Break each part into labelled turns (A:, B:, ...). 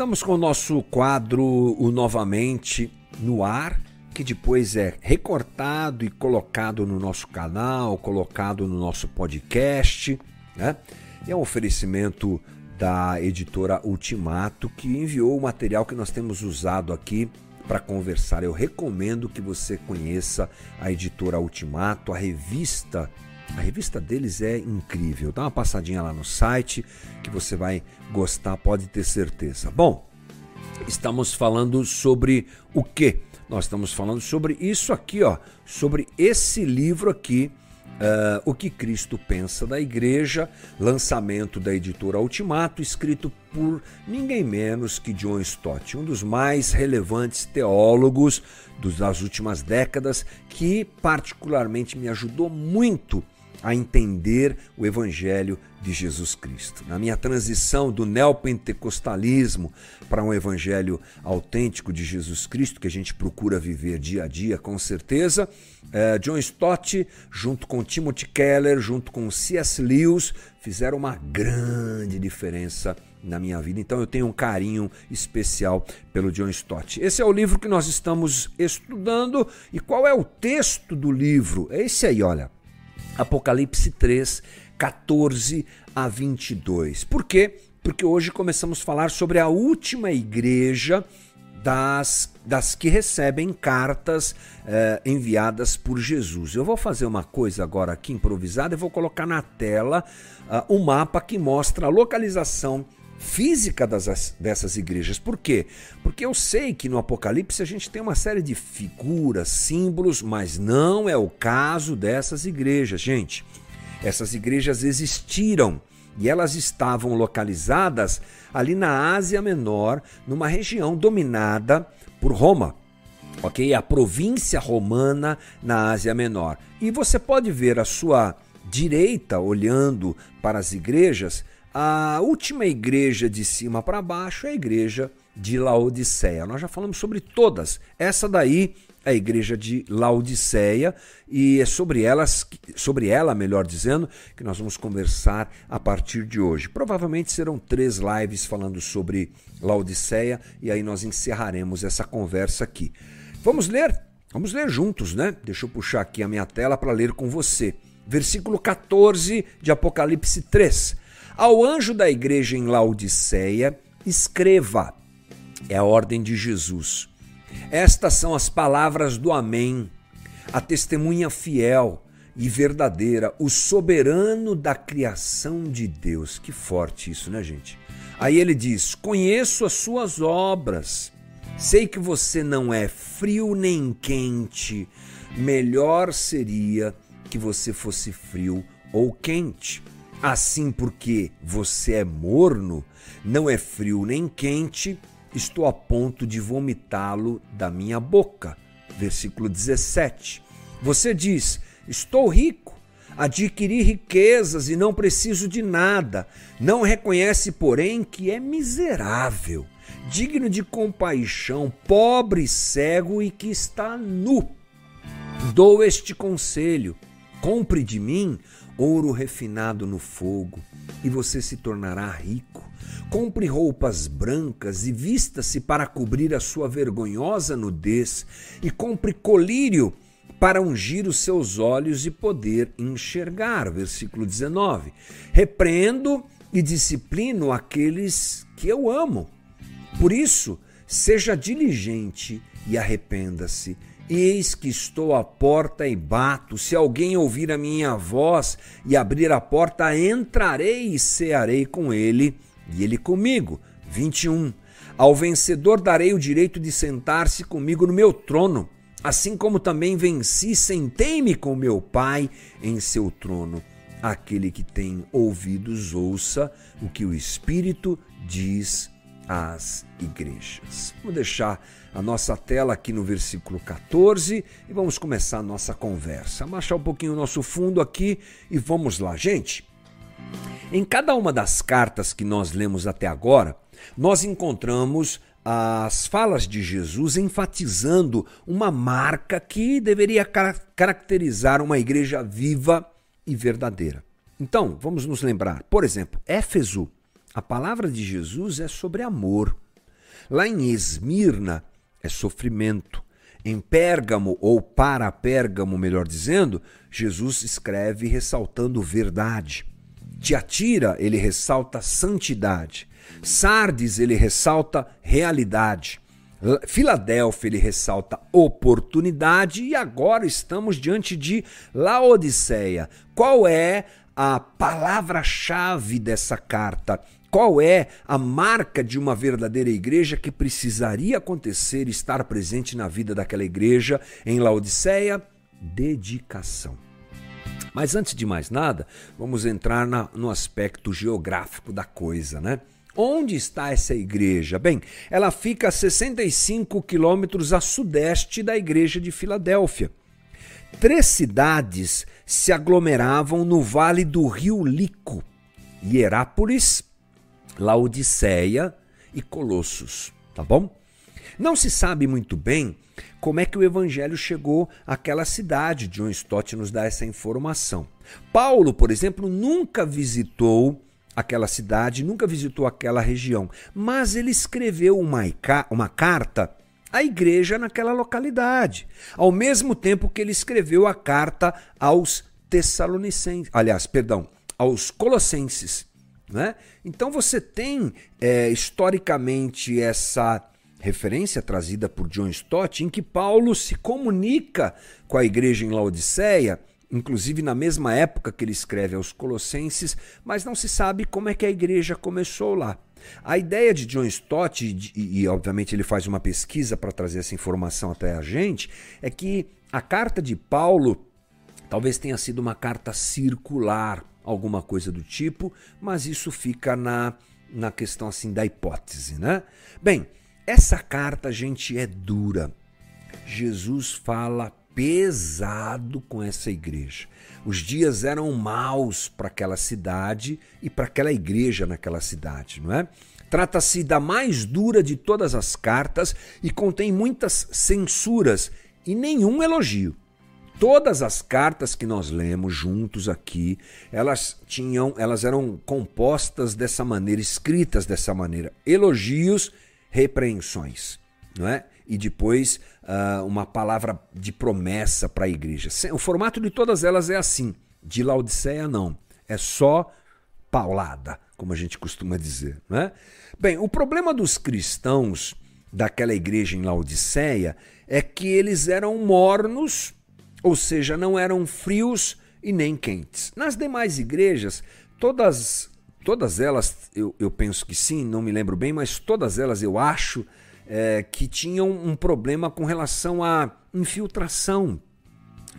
A: Estamos com o nosso quadro o Novamente no ar, que depois é recortado e colocado no nosso canal, colocado no nosso podcast, né? É um oferecimento da editora Ultimato, que enviou o material que nós temos usado aqui para conversar. Eu recomendo que você conheça a editora Ultimato, a revista a revista deles é incrível. Dá uma passadinha lá no site que você vai gostar, pode ter certeza. Bom, estamos falando sobre o que? Nós estamos falando sobre isso aqui, ó, sobre esse livro aqui, uh, O que Cristo Pensa da Igreja, lançamento da editora Ultimato, escrito por ninguém menos que John Stott, um dos mais relevantes teólogos das últimas décadas, que particularmente me ajudou muito a entender o Evangelho de Jesus Cristo. Na minha transição do neopentecostalismo para um Evangelho autêntico de Jesus Cristo, que a gente procura viver dia a dia, com certeza, eh, John Stott, junto com Timothy Keller, junto com C.S. Lewis, fizeram uma grande diferença na minha vida. Então eu tenho um carinho especial pelo John Stott. Esse é o livro que nós estamos estudando. E qual é o texto do livro? É esse aí, olha. Apocalipse 3, 14 a 22. Por quê? Porque hoje começamos a falar sobre a última igreja das, das que recebem cartas eh, enviadas por Jesus. Eu vou fazer uma coisa agora aqui improvisada, eu vou colocar na tela uh, um mapa que mostra a localização física das, dessas igrejas. Por quê? Porque eu sei que no Apocalipse a gente tem uma série de figuras, símbolos, mas não é o caso dessas igrejas, gente. Essas igrejas existiram e elas estavam localizadas ali na Ásia Menor, numa região dominada por Roma. Ok? A província romana na Ásia Menor. E você pode ver a sua direita, olhando para as igrejas, a última igreja de cima para baixo é a igreja de Laodiceia. Nós já falamos sobre todas. Essa daí é a igreja de Laodiceia e é sobre elas, sobre ela, melhor dizendo, que nós vamos conversar a partir de hoje. Provavelmente serão três lives falando sobre Laodiceia e aí nós encerraremos essa conversa aqui. Vamos ler? Vamos ler juntos, né? Deixa eu puxar aqui a minha tela para ler com você. Versículo 14 de Apocalipse 3. Ao anjo da igreja em Laodiceia, escreva. É a ordem de Jesus. Estas são as palavras do Amém, a testemunha fiel e verdadeira, o soberano da criação de Deus. Que forte isso, né, gente? Aí ele diz: Conheço as suas obras, sei que você não é frio nem quente. Melhor seria que você fosse frio ou quente. Assim, porque você é morno, não é frio nem quente, estou a ponto de vomitá-lo da minha boca. Versículo 17. Você diz: Estou rico, adquiri riquezas e não preciso de nada. Não reconhece, porém, que é miserável, digno de compaixão, pobre, cego e que está nu. Dou este conselho: compre de mim ouro refinado no fogo, e você se tornará rico. Compre roupas brancas e vista-se para cobrir a sua vergonhosa nudez, e compre colírio para ungir os seus olhos e poder enxergar. Versículo 19. Repreendo e disciplino aqueles que eu amo. Por isso, seja diligente e arrependa-se. Eis que estou à porta e bato. Se alguém ouvir a minha voz e abrir a porta, entrarei e cearei com ele e ele comigo. 21. Ao vencedor darei o direito de sentar-se comigo no meu trono, assim como também venci, sentei-me com meu Pai em seu trono. Aquele que tem ouvidos, ouça o que o Espírito diz às igrejas. Vou deixar a nossa tela aqui no versículo 14 e vamos começar a nossa conversa. Baixar um pouquinho o nosso fundo aqui e vamos lá, gente. Em cada uma das cartas que nós lemos até agora, nós encontramos as falas de Jesus enfatizando uma marca que deveria caracterizar uma igreja viva e verdadeira. Então, vamos nos lembrar, por exemplo, Éfeso, a palavra de Jesus é sobre amor. Lá em Esmirna é sofrimento. Em Pérgamo, ou para Pérgamo, melhor dizendo, Jesus escreve ressaltando verdade. Tiatira, ele ressalta santidade. Sardes, ele ressalta realidade. Filadélfia, ele ressalta oportunidade. E agora estamos diante de Laodiceia. Qual é a palavra-chave dessa carta? Qual é a marca de uma verdadeira igreja que precisaria acontecer e estar presente na vida daquela igreja em Laodiceia? Dedicação. Mas antes de mais nada, vamos entrar na, no aspecto geográfico da coisa, né? Onde está essa igreja? Bem, ela fica a 65 quilômetros a sudeste da igreja de Filadélfia. Três cidades se aglomeravam no vale do rio Lico: Hierápolis, Laodiceia e Colossos, tá bom? Não se sabe muito bem como é que o evangelho chegou àquela cidade. John Stott nos dá essa informação. Paulo, por exemplo, nunca visitou aquela cidade, nunca visitou aquela região, mas ele escreveu uma, uma carta à igreja naquela localidade, ao mesmo tempo que ele escreveu a carta aos Tessalonicenses, aliás, perdão, aos Colossenses. Né? Então você tem é, historicamente essa referência trazida por John Stott em que Paulo se comunica com a igreja em Laodiceia, inclusive na mesma época que ele escreve aos Colossenses, mas não se sabe como é que a igreja começou lá. A ideia de John Stott, e, e obviamente ele faz uma pesquisa para trazer essa informação até a gente, é que a carta de Paulo talvez tenha sido uma carta circular alguma coisa do tipo, mas isso fica na, na questão assim da hipótese, né? Bem, essa carta, gente, é dura. Jesus fala pesado com essa igreja. Os dias eram maus para aquela cidade e para aquela igreja naquela cidade, não é? Trata-se da mais dura de todas as cartas e contém muitas censuras e nenhum elogio. Todas as cartas que nós lemos juntos aqui, elas tinham, elas eram compostas dessa maneira, escritas dessa maneira, elogios, repreensões, não é? E depois uh, uma palavra de promessa para a igreja. O formato de todas elas é assim. De Laodiceia não, é só paulada, como a gente costuma dizer, é? Bem, o problema dos cristãos daquela igreja em Laodiceia é que eles eram mornos ou seja, não eram frios e nem quentes. Nas demais igrejas, todas, todas elas, eu, eu penso que sim, não me lembro bem, mas todas elas eu acho é, que tinham um problema com relação à infiltração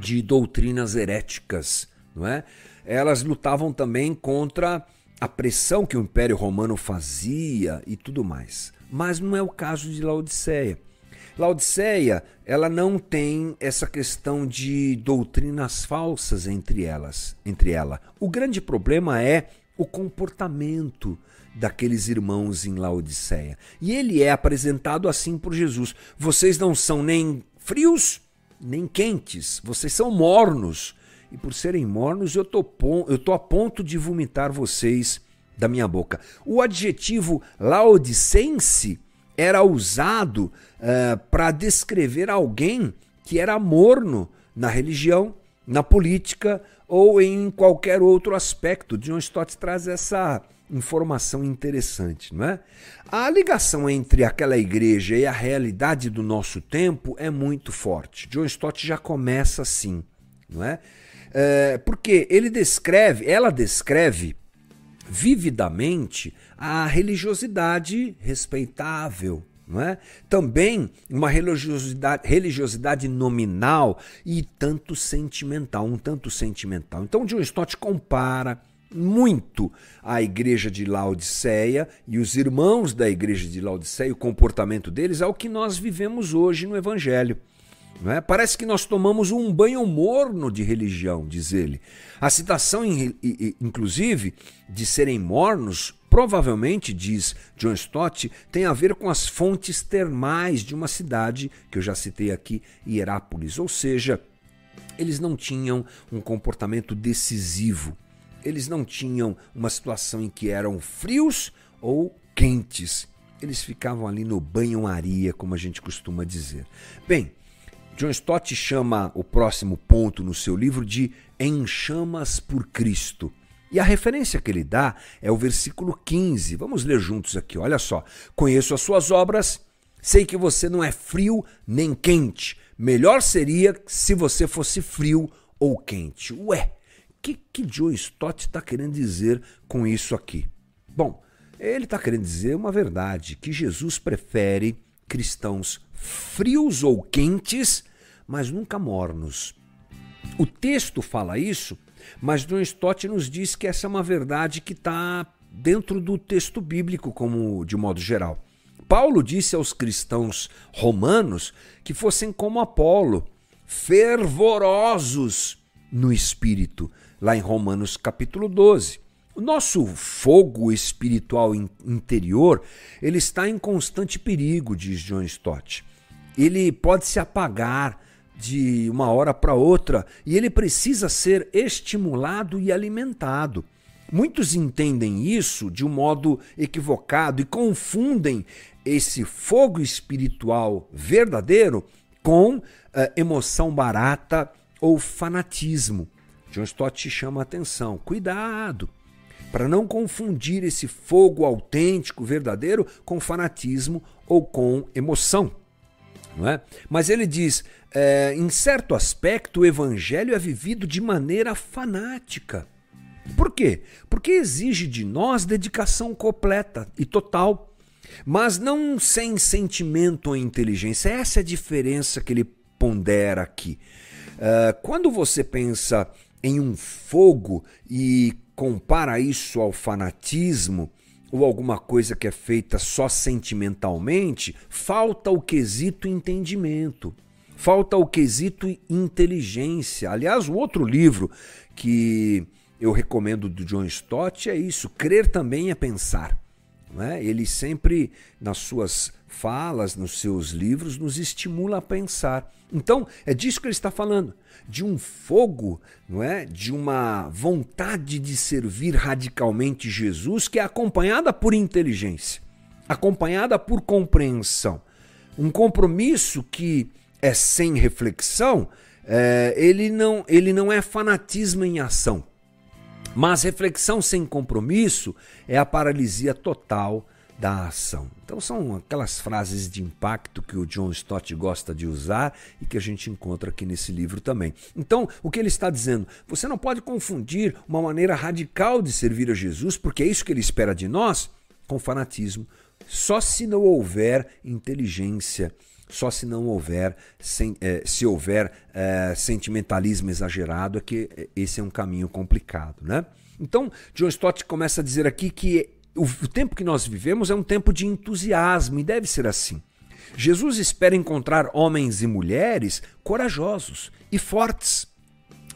A: de doutrinas heréticas, não é? Elas lutavam também contra a pressão que o Império Romano fazia e tudo mais. Mas não é o caso de Laodiceia. Laodiceia, ela não tem essa questão de doutrinas falsas entre elas, entre ela. O grande problema é o comportamento daqueles irmãos em Laodiceia. E ele é apresentado assim por Jesus: vocês não são nem frios nem quentes, vocês são mornos. E por serem mornos, eu tô, eu tô a ponto de vomitar vocês da minha boca. O adjetivo laodicense era usado uh, para descrever alguém que era morno na religião, na política ou em qualquer outro aspecto. John Stott traz essa informação interessante, não é? A ligação entre aquela igreja e a realidade do nosso tempo é muito forte. John Stott já começa assim, não é? é porque ele descreve, ela descreve vividamente a religiosidade respeitável, não é? Também uma religiosidade, religiosidade nominal e tanto sentimental, um tanto sentimental. Então, John Stott compara muito a igreja de Laodiceia e os irmãos da igreja de Laodiceia, o comportamento deles, ao que nós vivemos hoje no Evangelho. É? Parece que nós tomamos um banho morno de religião, diz ele. A citação, inclusive, de serem mornos, provavelmente, diz John Stott, tem a ver com as fontes termais de uma cidade que eu já citei aqui, Hierápolis. Ou seja, eles não tinham um comportamento decisivo. Eles não tinham uma situação em que eram frios ou quentes. eles ficavam ali no banho-maria, como a gente costuma dizer. Bem, John Stott chama o próximo ponto no seu livro de Em Chamas por Cristo. E a referência que ele dá é o versículo 15. Vamos ler juntos aqui. Olha só. Conheço as suas obras, sei que você não é frio nem quente. Melhor seria se você fosse frio ou quente. Ué, o que, que Joe Stott está querendo dizer com isso aqui? Bom, ele está querendo dizer uma verdade: que Jesus prefere cristãos frios ou quentes, mas nunca mornos. O texto fala isso, mas John Stott nos diz que essa é uma verdade que está dentro do texto bíblico, como de modo geral. Paulo disse aos cristãos romanos que fossem como Apolo, fervorosos no espírito, lá em Romanos capítulo 12. O nosso fogo espiritual interior, ele está em constante perigo, diz John Stott. Ele pode se apagar de uma hora para outra e ele precisa ser estimulado e alimentado. Muitos entendem isso de um modo equivocado e confundem esse fogo espiritual verdadeiro com uh, emoção barata ou fanatismo. John Stott chama a atenção. Cuidado! para não confundir esse fogo autêntico, verdadeiro, com fanatismo ou com emoção. Não é? Mas ele diz: é, em certo aspecto, o evangelho é vivido de maneira fanática. Por quê? Porque exige de nós dedicação completa e total, mas não sem sentimento ou inteligência. Essa é a diferença que ele pondera aqui. Uh, quando você pensa em um fogo e compara isso ao fanatismo ou alguma coisa que é feita só sentimentalmente, falta o quesito entendimento, falta o quesito inteligência. Aliás, o outro livro que eu recomendo do John Stott é isso: crer também é pensar. Né? Ele sempre, nas suas falas, nos seus livros, nos estimula a pensar. Então, é disso que ele está falando, de um fogo, não é? De uma vontade de servir radicalmente Jesus que é acompanhada por inteligência, acompanhada por compreensão. Um compromisso que é sem reflexão, é, ele, não, ele não é fanatismo em ação. Mas reflexão sem compromisso é a paralisia total da ação. Então são aquelas frases de impacto que o John Stott gosta de usar e que a gente encontra aqui nesse livro também. Então, o que ele está dizendo? Você não pode confundir uma maneira radical de servir a Jesus, porque é isso que ele espera de nós, com fanatismo. Só se não houver inteligência, só se não houver, sem, eh, se houver eh, sentimentalismo exagerado, é que esse é um caminho complicado, né? Então, John Stott começa a dizer aqui que o, o tempo que nós vivemos é um tempo de entusiasmo e deve ser assim. Jesus espera encontrar homens e mulheres corajosos e fortes,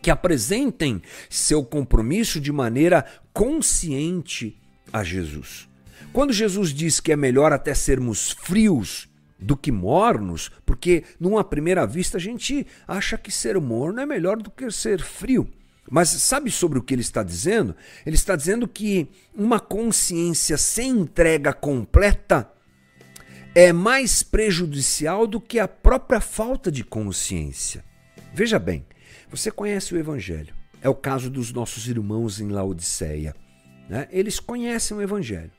A: que apresentem seu compromisso de maneira consciente a Jesus. Quando Jesus diz que é melhor até sermos frios do que mornos, porque numa primeira vista a gente acha que ser morno é melhor do que ser frio. Mas sabe sobre o que ele está dizendo? Ele está dizendo que uma consciência sem entrega completa é mais prejudicial do que a própria falta de consciência. Veja bem, você conhece o Evangelho. É o caso dos nossos irmãos em Laodiceia. Né? Eles conhecem o Evangelho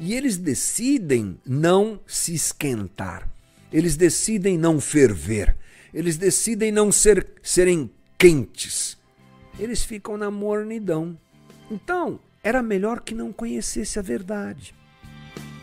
A: e eles decidem não se esquentar, eles decidem não ferver, eles decidem não ser, serem quentes eles ficam na mornidão. Então, era melhor que não conhecesse a verdade.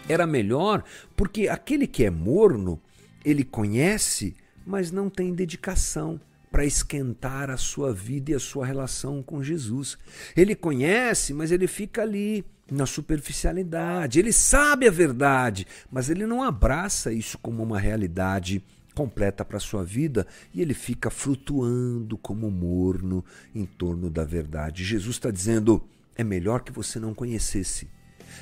A: Era melhor porque aquele que é morno, ele conhece, mas não tem dedicação para esquentar a sua vida e a sua relação com Jesus. Ele conhece, mas ele fica ali na superficialidade. Ele sabe a verdade, mas ele não abraça isso como uma realidade completa para sua vida e ele fica flutuando como morno em torno da verdade. Jesus está dizendo: é melhor que você não conhecesse.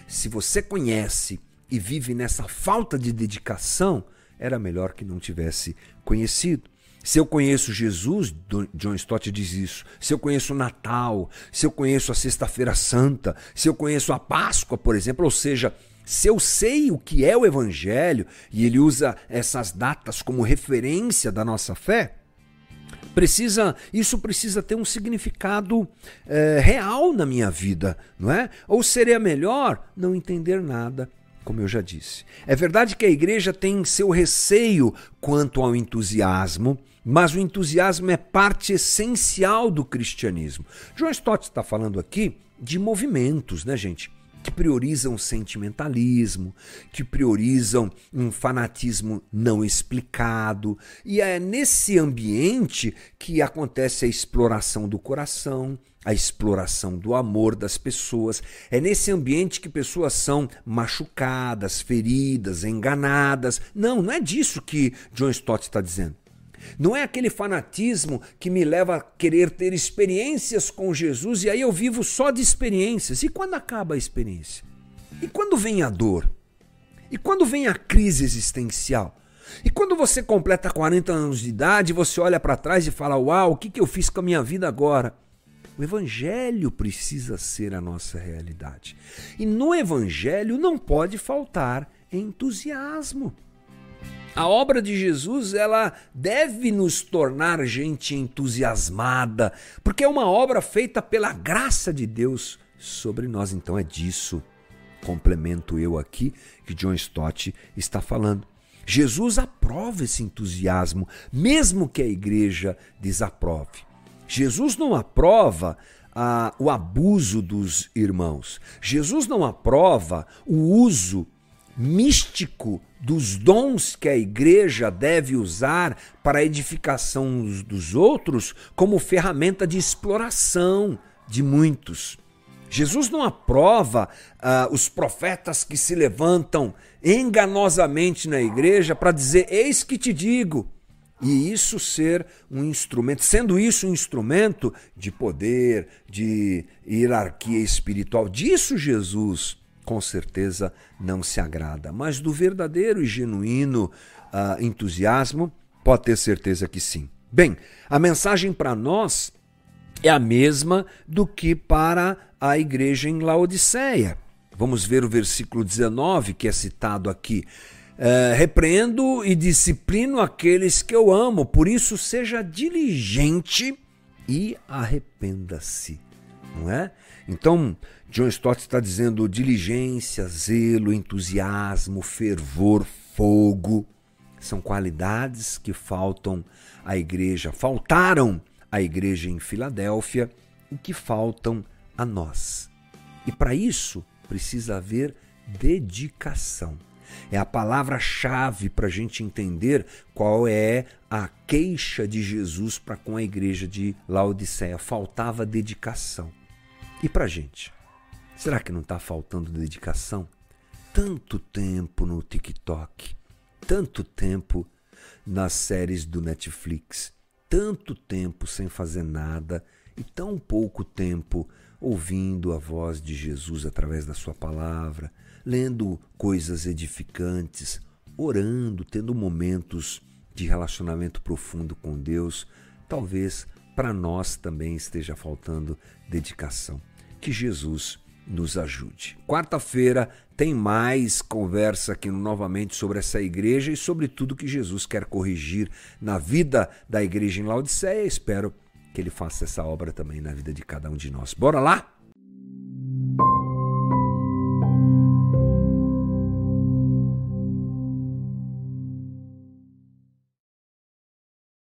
A: Se você conhece e vive nessa falta de dedicação, era melhor que não tivesse conhecido. Se eu conheço Jesus, John Stott diz isso. Se eu conheço o Natal, se eu conheço a Sexta-feira Santa, se eu conheço a Páscoa, por exemplo, ou seja, Se eu sei o que é o Evangelho e ele usa essas datas como referência da nossa fé, precisa isso precisa ter um significado é, real na minha vida, não é? Ou seria melhor não entender nada, como eu já disse. É verdade que a igreja tem seu receio quanto ao entusiasmo, mas o entusiasmo é parte essencial do cristianismo. John Stott está falando aqui de movimentos, né, gente? que priorizam sentimentalismo, que priorizam um fanatismo não explicado. E é nesse ambiente que acontece a exploração do coração, a exploração do amor das pessoas. É nesse ambiente que pessoas são machucadas, feridas, enganadas. Não, não é disso que John Stott está dizendo. Não é aquele fanatismo que me leva a querer ter experiências com Jesus e aí eu vivo só de experiências. E quando acaba a experiência? E quando vem a dor? E quando vem a crise existencial? E quando você completa 40 anos de idade, você olha para trás e fala: Uau, o que, que eu fiz com a minha vida agora? O Evangelho precisa ser a nossa realidade. E no Evangelho não pode faltar entusiasmo. A obra de Jesus, ela deve nos tornar gente entusiasmada, porque é uma obra feita pela graça de Deus sobre nós. Então é disso, complemento eu aqui, que John Stott está falando. Jesus aprova esse entusiasmo, mesmo que a igreja desaprove. Jesus não aprova ah, o abuso dos irmãos. Jesus não aprova o uso místico dos dons que a igreja deve usar para a edificação dos outros como ferramenta de exploração de muitos. Jesus não aprova uh, os profetas que se levantam enganosamente na igreja para dizer: Eis que te digo. E isso ser um instrumento, sendo isso um instrumento de poder, de hierarquia espiritual. Disso Jesus com certeza não se agrada. Mas do verdadeiro e genuíno uh, entusiasmo, pode ter certeza que sim. Bem, a mensagem para nós é a mesma do que para a igreja em Laodiceia. Vamos ver o versículo 19 que é citado aqui. Uh, repreendo e disciplino aqueles que eu amo, por isso seja diligente e arrependa-se. Não é? Então, John Stott está dizendo diligência, zelo, entusiasmo, fervor, fogo. São qualidades que faltam à igreja, faltaram à igreja em Filadélfia e que faltam a nós. E para isso precisa haver dedicação. É a palavra-chave para a gente entender qual é a queixa de Jesus para com a igreja de Laodiceia. Faltava dedicação. E para a gente? Será que não está faltando dedicação? Tanto tempo no TikTok, tanto tempo nas séries do Netflix, tanto tempo sem fazer nada e tão pouco tempo ouvindo a voz de Jesus através da Sua palavra, lendo coisas edificantes, orando, tendo momentos de relacionamento profundo com Deus. Talvez para nós também esteja faltando dedicação. Que Jesus nos ajude. Quarta-feira tem mais conversa aqui novamente sobre essa igreja e sobre tudo que Jesus quer corrigir na vida da igreja em Laodiceia. Espero que ele faça essa obra também na vida de cada um de nós. Bora lá?